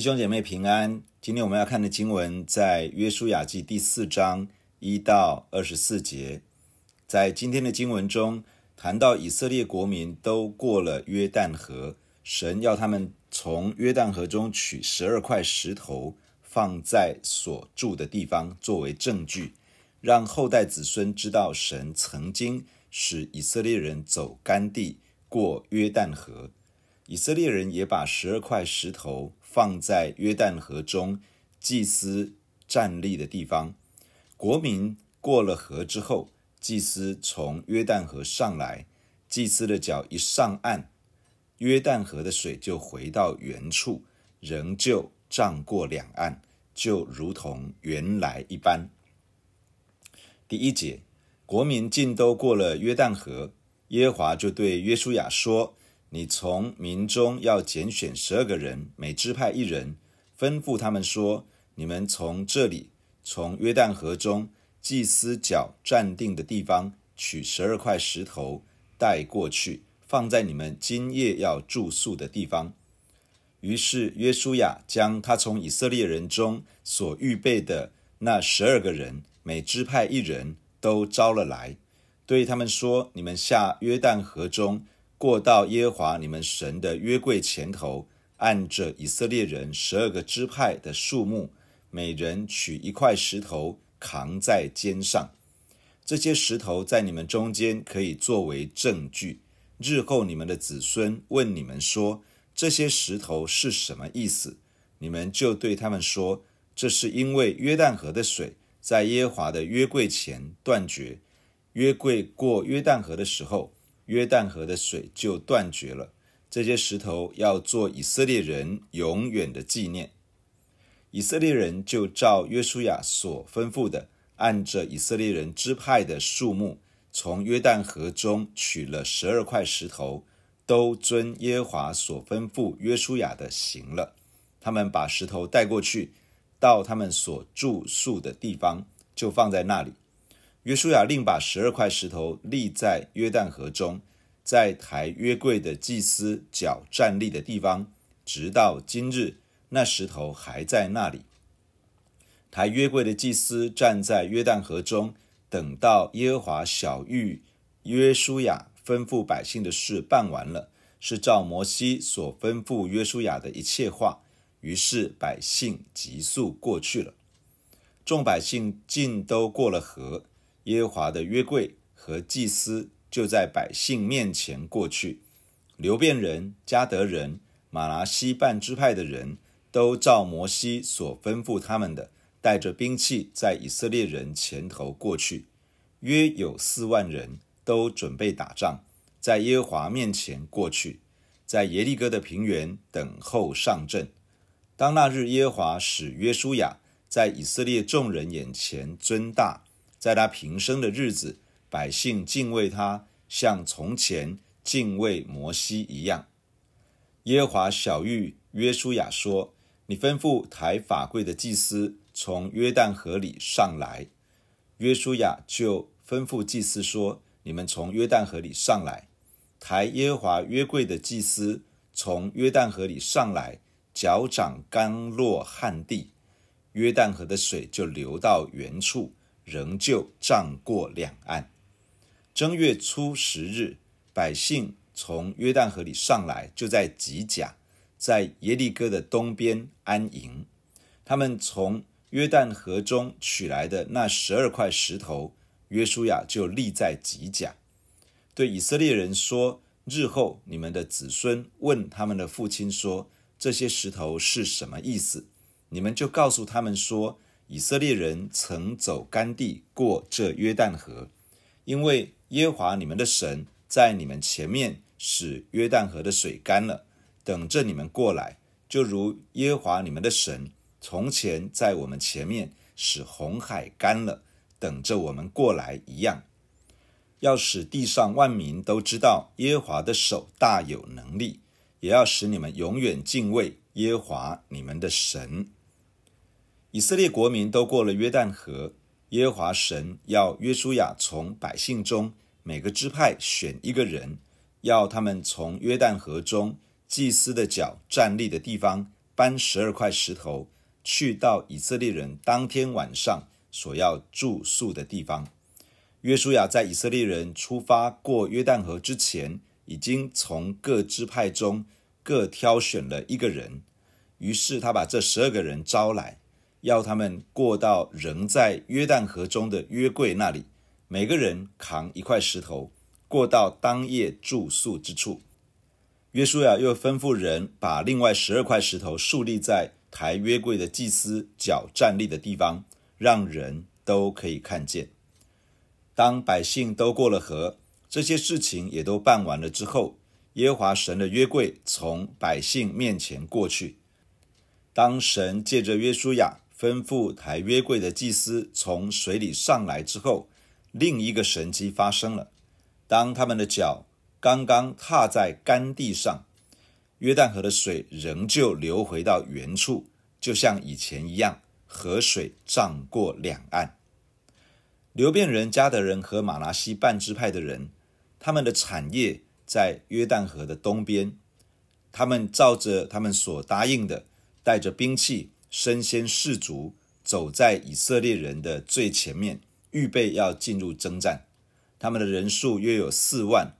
弟兄姐妹平安。今天我们要看的经文在约书亚记第四章一到二十四节。在今天的经文中，谈到以色列国民都过了约旦河，神要他们从约旦河中取十二块石头，放在所住的地方，作为证据，让后代子孙知道神曾经使以色列人走干地，过约旦河。以色列人也把十二块石头放在约旦河中祭司站立的地方。国民过了河之后，祭司从约旦河上来，祭司的脚一上岸，约旦河的水就回到原处，仍旧涨过两岸，就如同原来一般。第一节，国民尽都过了约旦河，耶和华就对约书亚说。你从民中要拣选十二个人，每支派一人，吩咐他们说：你们从这里，从约旦河中祭司脚站定的地方，取十二块石头带过去，放在你们今夜要住宿的地方。于是约书亚将他从以色列人中所预备的那十二个人，每支派一人，都招了来，对他们说：你们下约旦河中。过到耶和华你们神的约柜前头，按着以色列人十二个支派的数目，每人取一块石头扛在肩上。这些石头在你们中间可以作为证据。日后你们的子孙问你们说：“这些石头是什么意思？”你们就对他们说：“这是因为约旦河的水在耶和华的约柜前断绝。约柜过约旦河的时候。”约旦河的水就断绝了。这些石头要做以色列人永远的纪念。以色列人就照约书亚所吩咐的，按着以色列人支派的数目，从约旦河中取了十二块石头，都遵耶和华所吩咐约书亚的行了。他们把石头带过去，到他们所住宿的地方，就放在那里。约书亚另把十二块石头立在约旦河中，在抬约柜的祭司脚站立的地方，直到今日，那石头还在那里。抬约柜的祭司站在约旦河中，等到耶和华晓諭约书亚吩咐百姓的事办完了，是照摩西所吩咐约书亚的一切话。于是百姓急速过去了，众百姓尽都过了河。耶和华的约柜和祭司就在百姓面前过去。流便人、迦得人、玛拿西半支派的人都照摩西所吩咐他们的，带着兵器在以色列人前头过去。约有四万人，都准备打仗，在耶和华面前过去，在耶利哥的平原等候上阵。当那日，耶和华使约书亚在以色列众人眼前尊大。在他平生的日子，百姓敬畏他，像从前敬畏摩西一样。耶和华小玉约书亚说：“你吩咐抬法柜的祭司从约旦河里上来。”约书亚就吩咐祭司说：“你们从约旦河里上来。”抬耶和华约柜的祭司从约旦河里上来，脚掌刚落旱地，约旦河的水就流到原处。仍旧涨过两岸。正月初十日，百姓从约旦河里上来，就在吉甲，在耶利哥的东边安营。他们从约旦河中取来的那十二块石头，约书亚就立在吉甲，对以色列人说：“日后你们的子孙问他们的父亲说，这些石头是什么意思？你们就告诉他们说。”以色列人曾走干地过这约旦河，因为耶和华你们的神在你们前面使约旦河的水干了，等着你们过来，就如耶和华你们的神从前在我们前面使红海干了，等着我们过来一样。要使地上万民都知道耶和华的手大有能力，也要使你们永远敬畏耶和华你们的神。以色列国民都过了约旦河，耶和华神要约书亚从百姓中每个支派选一个人，要他们从约旦河中祭司的脚站立的地方搬十二块石头，去到以色列人当天晚上所要住宿的地方。约书亚在以色列人出发过约旦河之前，已经从各支派中各挑选了一个人，于是他把这十二个人招来，要他们过到仍在约旦河中的约柜那里，每个人扛一块石头，过到当夜住宿之处。约书亚又吩咐人把另外十二块石头竖立在抬约柜的祭司脚站立的地方，让人都可以看见。当百姓都过了河，这些事情也都办完了之后，耶和华神的约柜从百姓面前过去。当神借着约书亚吩咐抬约柜的祭司从水里上来之后，另一个神迹发生了。当他们的脚刚刚踏在干地上，约旦河的水仍旧流回到原处，就像以前一样，河水涨过两岸。流便人、迦得人和玛拿西半支派的人，他们的产业在约旦河的东边。他们照着他们所答应的，带着兵器，身先士卒，走在以色列人的最前面，预备要进入征战。他们的人数约有四万。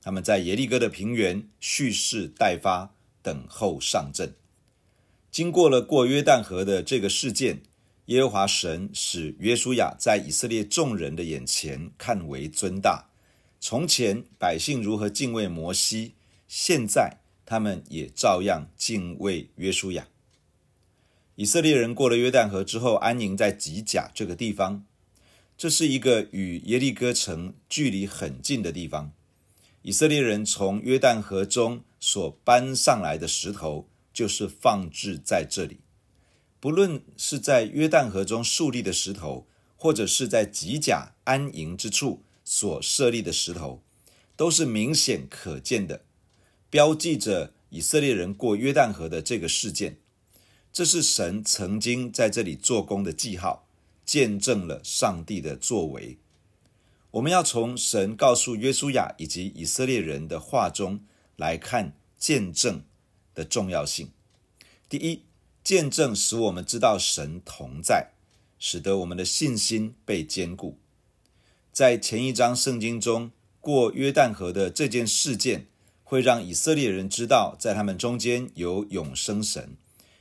他们在耶利哥的平原蓄势待发，等候上阵。经过了过约旦河的这个事件。耶和华神使约书亚在以色列众人的眼前看为尊大。从前百姓如何敬畏摩西，现在他们也照样敬畏约书亚。以色列人过了约旦河之后，安营在吉甲这个地方。这是一个与耶利哥城距离很近的地方。以色列人从约旦河中所搬上来的石头，就是放置在这里。不论是在约旦河中竖立的石头，或者是在吉甲安营之处所设立的石头，都是明显可见的，标记着以色列人过约旦河的这个事件。这是神曾经在这里做工的记号，见证了上帝的作为。我们要从神告诉约书亚以及以色列人的话中来看见证的重要性。第一。见证使我们知道神同在，使得我们的信心被坚固。在前一章圣经中，过约旦河的这件事件，会让以色列人知道，在他们中间有永生神，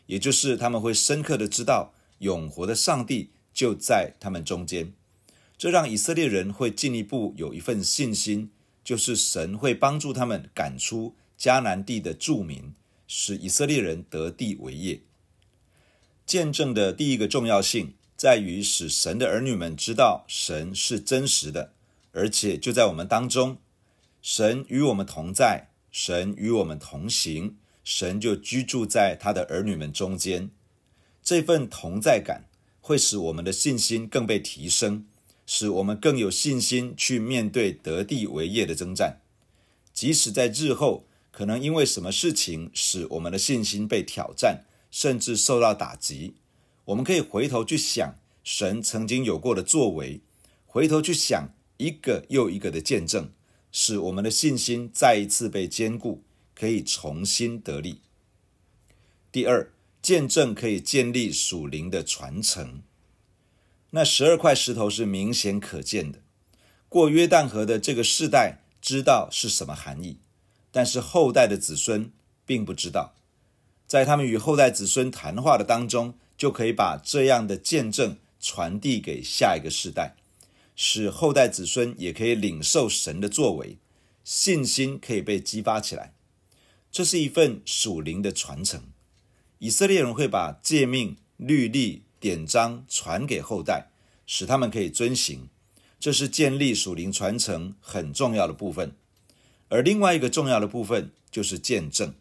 也就是他们会深刻的知道永活的上帝就在他们中间。这让以色列人会进一步有一份信心，就是神会帮助他们赶出迦南地的住民，使以色列人得地为业。见证的第一个重要性，在于使神的儿女们知道神是真实的，而且就在我们当中，神与我们同在，神与我们同行，神就居住在他的儿女们中间。这份同在感会使我们的信心更被提升，使我们更有信心去面对得地为业的征战。即使在日后可能因为什么事情使我们的信心被挑战，甚至受到打击，我们可以回头去想神曾经有过的作为，回头去想一个又一个的见证，使我们的信心再一次被坚固，可以重新得力。第二，见证可以建立属灵的传承。那十二块石头是明显可见的，过约旦河的这个世代知道是什么含义，但是后代的子孙并不知道。在他们与后代子孙谈话的当中，就可以把这样的见证传递给下一个世代，使后代子孙也可以领受神的作为，信心可以被激发起来。这是一份属灵的传承。以色列人会把诫命、律例、典章传给后代，使他们可以遵行。这是建立属灵传承很重要的部分。而另外一个重要的部分就是见证，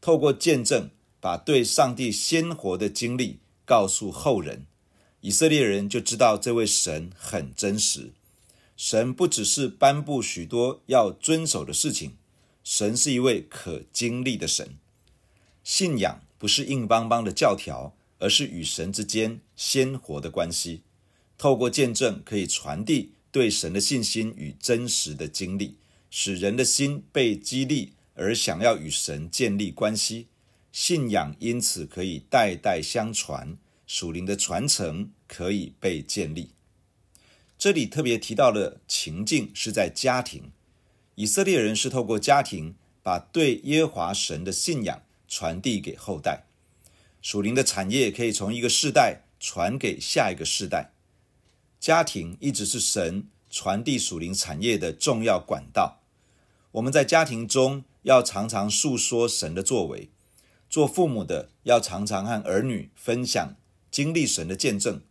透过见证。把对上帝鲜活的经历告诉后人，以色列人就知道这位神很真实。神不只是颁布许多要遵守的事情，神是一位可经历的神。信仰不是硬邦邦的教条，而是与神之间鲜活的关系。透过见证，可以传递对神的信心与真实的经历，使人的心被激励，而想要与神建立关系。信仰因此可以代代相传，属灵的传承可以被建立。这里特别提到的情境是在家庭，以色列人是透过家庭把对耶和华神的信仰传递给后代，属灵的产业可以从一个世代传给下一个世代。家庭一直是神传递属灵产业的重要管道。我们在家庭中要常常述说神的作为，做父母的要常常和儿女分享经历神的见证。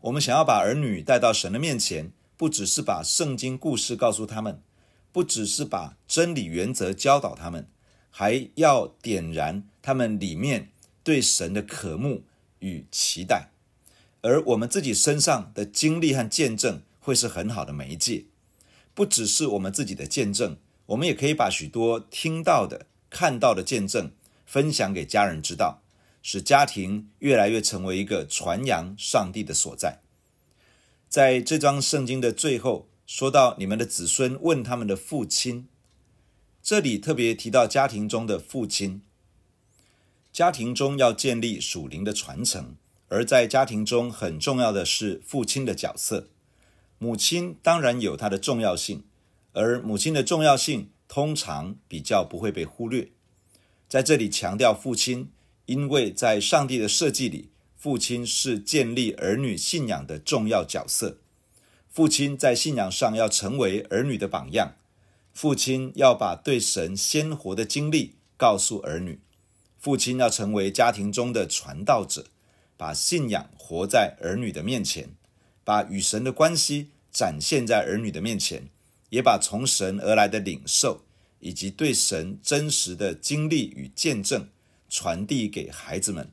我们想要把儿女带到神的面前，不只是把圣经故事告诉他们，不只是把真理原则教导他们，还要点燃他们里面对神的渴慕与期待。而我们自己身上的经历和见证，会是很好的媒介。不只是我们自己的见证，我们也可以把许多听到的、看到的见证分享给家人知道，使家庭越来越成为一个传扬上帝的所在。在这章圣经的最后，说到你们的子孙问他们的父亲，这里特别提到家庭中的父亲。家庭中要建立属灵的传承。而在家庭中很重要的是父亲的角色，母亲当然有她的重要性，而母亲的重要性通常比较不会被忽略。在这里强调父亲，因为在上帝的设计里，父亲是建立儿女信仰的重要角色。父亲在信仰上要成为儿女的榜样，父亲要把对神鲜活的经历告诉儿女，父亲要成为家庭中的传道者。把信仰活在儿女的面前，把与神的关系展现在儿女的面前，也把从神而来的领受以及对神真实的经历与见证传递给孩子们，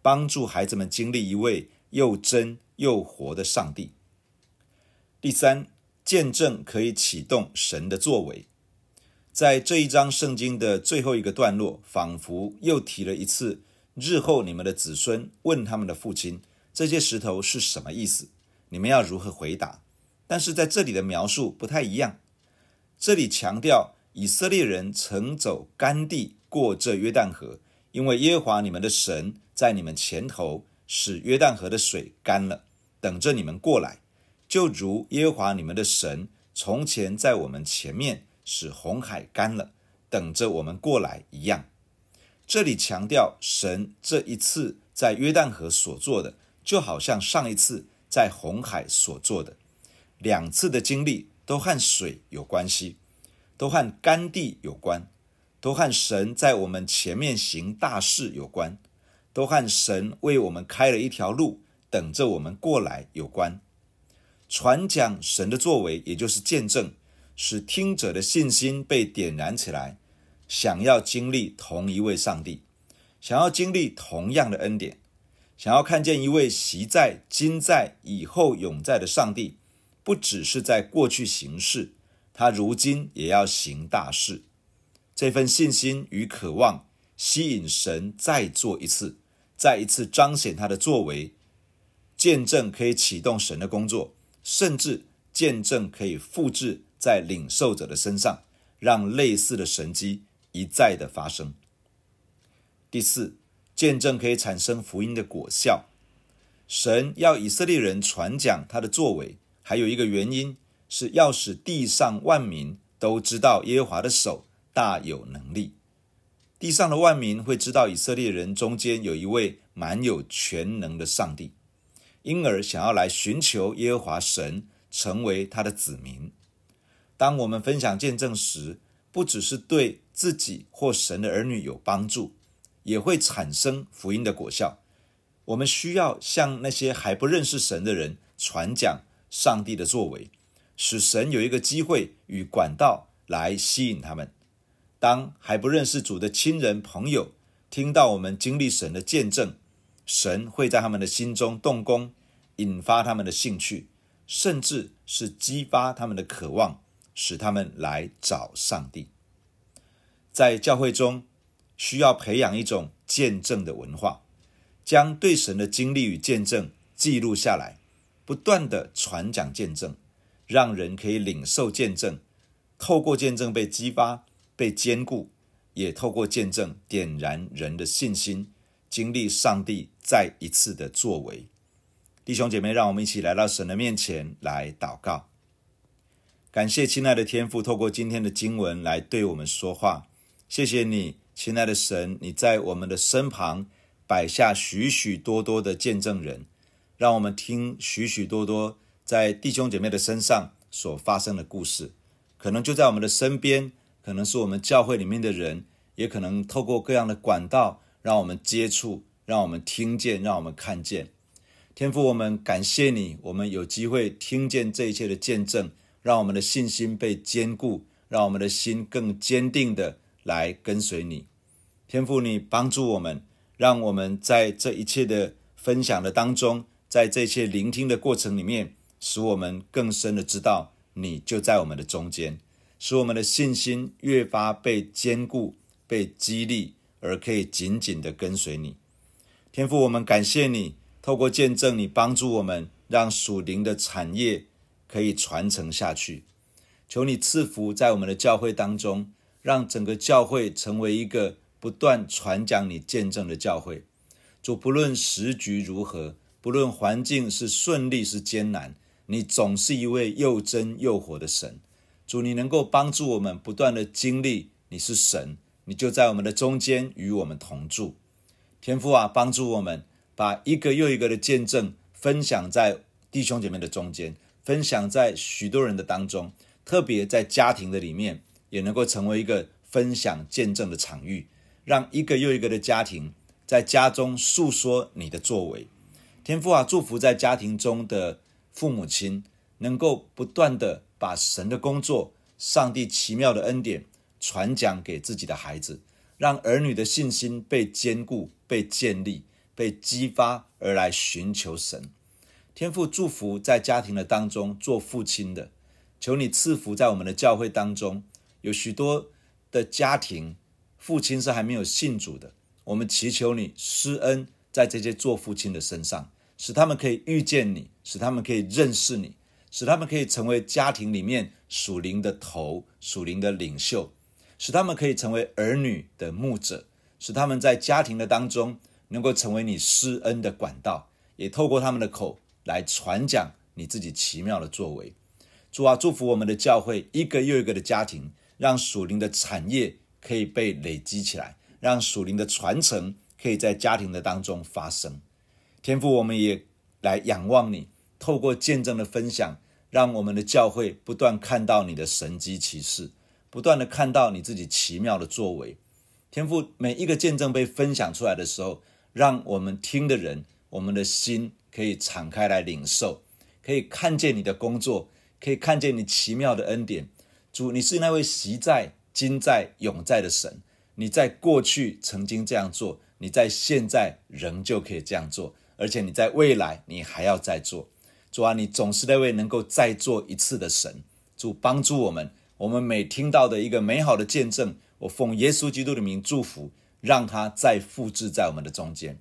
帮助孩子们经历一位又真又活的上帝。第三，见证可以启动神的作为。在这一章圣经的最后一个段落，仿佛又提了一次。日后你们的子孙问他们的父亲，这些石头是什么意思？你们要如何回答？但是在这里的描述不太一样。这里强调以色列人曾走干地过这约旦河，因为耶和华你们的神在你们前头使约旦河的水干了，等着你们过来，就如耶和华你们的神从前在我们前面使红海干了，等着我们过来一样。这里强调神这一次在约旦河所做的，就好像上一次在红海所做的，两次的经历都和水有关系，都和干地有关，都和神在我们前面行大事有关，都和神为我们开了一条路，等着我们过来有关。传讲神的作为，也就是见证，使听者的信心被点燃起来。想要经历同一位上帝，想要经历同样的恩典，想要看见一位昔在、今在、以后永在的上帝，不只是在过去行事，他如今也要行大事。这份信心与渴望吸引神再做一次，再一次彰显他的作为。见证可以启动神的工作，甚至见证可以复制在领受者的身上，让类似的神迹。一再的发生。第四，见证可以产生福音的果效。神要以色列人传讲他的作为，还有一个原因是要使地上万民都知道耶和华的手大有能力。地上的万民会知道以色列人中间有一位满有全能的上帝，因而想要来寻求耶和华神，成为他的子民。当我们分享见证时，不只是对自己或神的儿女有帮助，也会产生福音的果效。我们需要向那些还不认识神的人传讲上帝的作为，使神有一个机会与管道来吸引他们。当还不认识主的亲人朋友听到我们经历神的见证，神会在他们的心中动工，引发他们的兴趣，甚至是激发他们的渴望。使他们来找上帝。在教会中，需要培养一种见证的文化，将对神的经历与见证记录下来，不断地传讲见证，让人可以领受见证，透过见证被激发、被坚固，也透过见证点燃人的信心，经历上帝再一次的作为。弟兄姐妹，让我们一起来到神的面前来祷告。感谢亲爱的天父，透过今天的经文来对我们说话。谢谢你，亲爱的神，你在我们的身旁摆下许许多多的见证人，让我们听许许多多在弟兄姐妹的身上所发生的故事。可能就在我们的身边，可能是我们教会里面的人，也可能透过各样的管道，让我们接触，让我们听见，让我们看见。天父，我们感谢你，我们有机会听见这一切的见证。让我们的信心被坚固，让我们的心更坚定的来跟随你。天父，你帮助我们，让我们在这一切的分享的当中，在这一切聆听的过程里面，使我们更深的知道你就在我们的中间，使我们的信心越发被坚固、被激励，而可以紧紧的跟随你。天父，我们感谢你，透过见证，你帮助我们，让属灵的产业。可以传承下去，求你赐福在我们的教会当中，让整个教会成为一个不断传讲你见证的教会。主，不论时局如何，不论环境是顺利是艰难，你总是一位又真又活的神。主，你能够帮助我们不断的经历你是神，你就在我们的中间与我们同住。天父啊，帮助我们把一个又一个的见证分享在弟兄姐妹的中间。分享在许多人的当中，特别在家庭的里面，也能够成为一个分享见证的场域，让一个又一个的家庭在家中诉说你的作为。天父啊，祝福在家庭中的父母亲，能够不断的把神的工作、上帝奇妙的恩典传讲给自己的孩子，让儿女的信心被坚固、被建立、被激发而来寻求神。天父祝福在家庭的当中做父亲的，求你赐福在我们的教会当中，有许多的家庭父亲是还没有信主的，我们祈求你施恩在这些做父亲的身上，使他们可以遇见你，使他们可以认识你，使他们可以成为家庭里面属灵的头、属灵的领袖，使他们可以成为儿女的牧者，使他们在家庭的当中能够成为你施恩的管道，也透过他们的口。来传讲你自己奇妙的作为，主啊，祝福我们的教会一个又一个的家庭，让属灵的产业可以被累积起来，让属灵的传承可以在家庭的当中发生。天父，我们也来仰望你，透过见证的分享，让我们的教会不断看到你的神迹奇事，不断的看到你自己奇妙的作为。天赋，每一个见证被分享出来的时候，让我们听的人，我们的心。可以敞开来领受，可以看见你的工作，可以看见你奇妙的恩典。主，你是那位习在、今在、永在的神。你在过去曾经这样做，你在现在仍旧可以这样做，而且你在未来你还要再做。主啊，你总是那位能够再做一次的神。主，帮助我们，我们每听到的一个美好的见证，我奉耶稣基督的名祝福，让它再复制在我们的中间。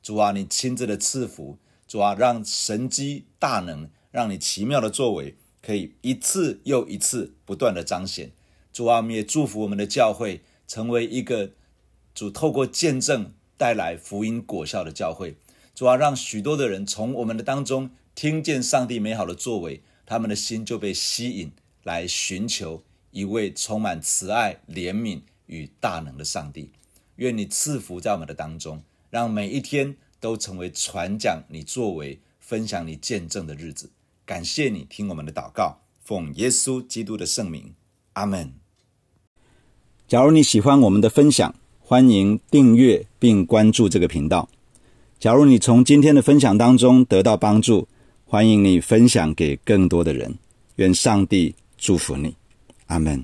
主啊，你亲自的赐福。主啊，让神迹大能，让你奇妙的作为可以一次又一次不断的彰显。主啊，我们也祝福我们的教会成为一个主透过见证带来福音果效的教会。主啊，让许多的人从我们的当中听见上帝美好的作为，他们的心就被吸引来寻求一位充满慈爱、怜悯与大能的上帝。愿你赐福在我们的当中，让每一天。都成为传讲你作为、分享你见证的日子。感谢你听我们的祷告，奉耶稣基督的圣名，阿门。假如你喜欢我们的分享，欢迎订阅并关注这个频道。假如你从今天的分享当中得到帮助，欢迎你分享给更多的人。愿上帝祝福你，阿门。